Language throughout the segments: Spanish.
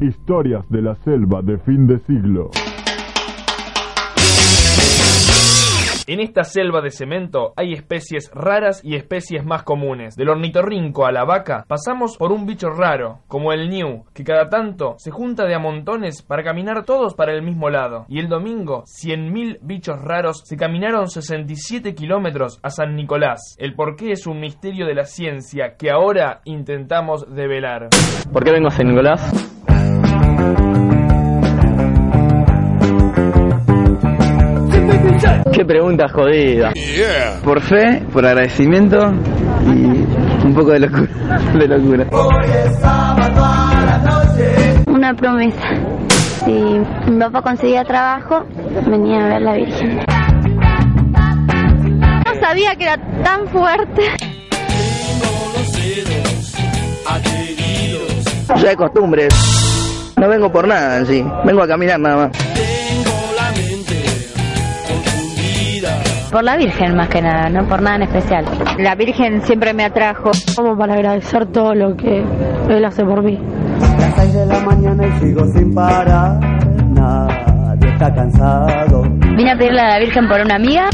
Historias de la selva de fin de siglo. En esta selva de cemento hay especies raras y especies más comunes. Del ornitorrinco a la vaca pasamos por un bicho raro, como el ñu, que cada tanto se junta de a montones para caminar todos para el mismo lado. Y el domingo, 100.000 bichos raros se caminaron 67 kilómetros a San Nicolás. El porqué es un misterio de la ciencia que ahora intentamos develar. ¿Por qué vengo a San Nicolás? Qué pregunta jodida. Por fe, por agradecimiento y un poco de locura. De locura. Una promesa. Si mi papá conseguía trabajo, venía a ver la Virgen. No sabía que era tan fuerte. Ya de costumbre. No vengo por nada en sí. Vengo a caminar nada más. Por la Virgen más que nada, no por nada en especial. La Virgen siempre me atrajo. Como para agradecer todo lo que Él hace por mí. Las seis de la mañana y sigo sin parar. Nadie está cansado. Vine a pedirle a la Virgen por una amiga.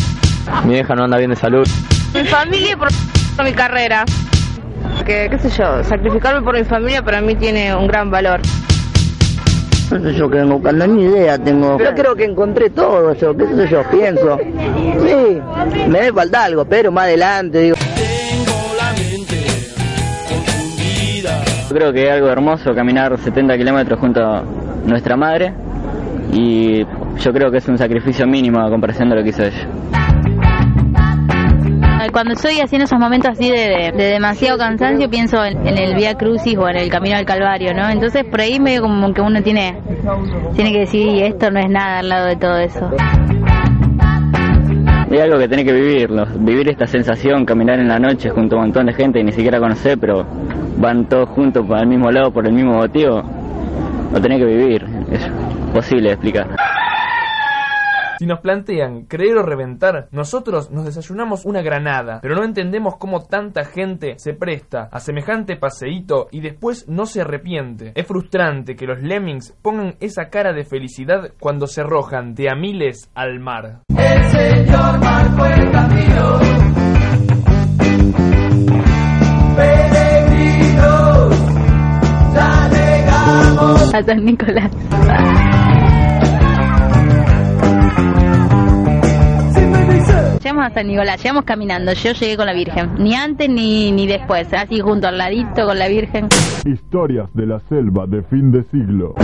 Mi hija no anda bien de salud. Mi familia y por mi carrera. Que, qué sé yo, sacrificarme por mi familia para mí tiene un gran valor. No sé yo qué vengo buscando, ni idea tengo. Yo creo que encontré todo yo, qué sé yo, pienso. Sí, me debe falta algo, pero más adelante, digo. Yo creo que es algo hermoso caminar 70 kilómetros junto a nuestra madre y yo creo que es un sacrificio mínimo a comparación de lo que hizo ella. Cuando estoy haciendo esos momentos así de, de demasiado cansancio, pienso en, el Vía Crucis o en el Camino al Calvario, ¿no? Entonces por ahí medio como que uno tiene, tiene que decir, "Y esto no es nada al lado de todo eso. Es algo que tenés que vivirlo, vivir esta sensación, caminar en la noche junto a un montón de gente que ni siquiera conocés, pero van todos juntos para el mismo lado por el mismo motivo, lo tenés que vivir, es posible de explicar. Si nos plantean creer o reventar, nosotros nos desayunamos una granada, pero no entendemos cómo tanta gente se presta a semejante paseíto y después no se arrepiente. Es frustrante que los lemmings pongan esa cara de felicidad cuando se arrojan de a miles al mar. El Señor marcó el camino. Peregrinos, ya llegamos. A San Nicolás. Llegamos a San Nicolás, llegamos caminando, yo llegué con la Virgen, ni antes ni, ni después, así junto al ladito con la Virgen. Historias de la selva de fin de siglo.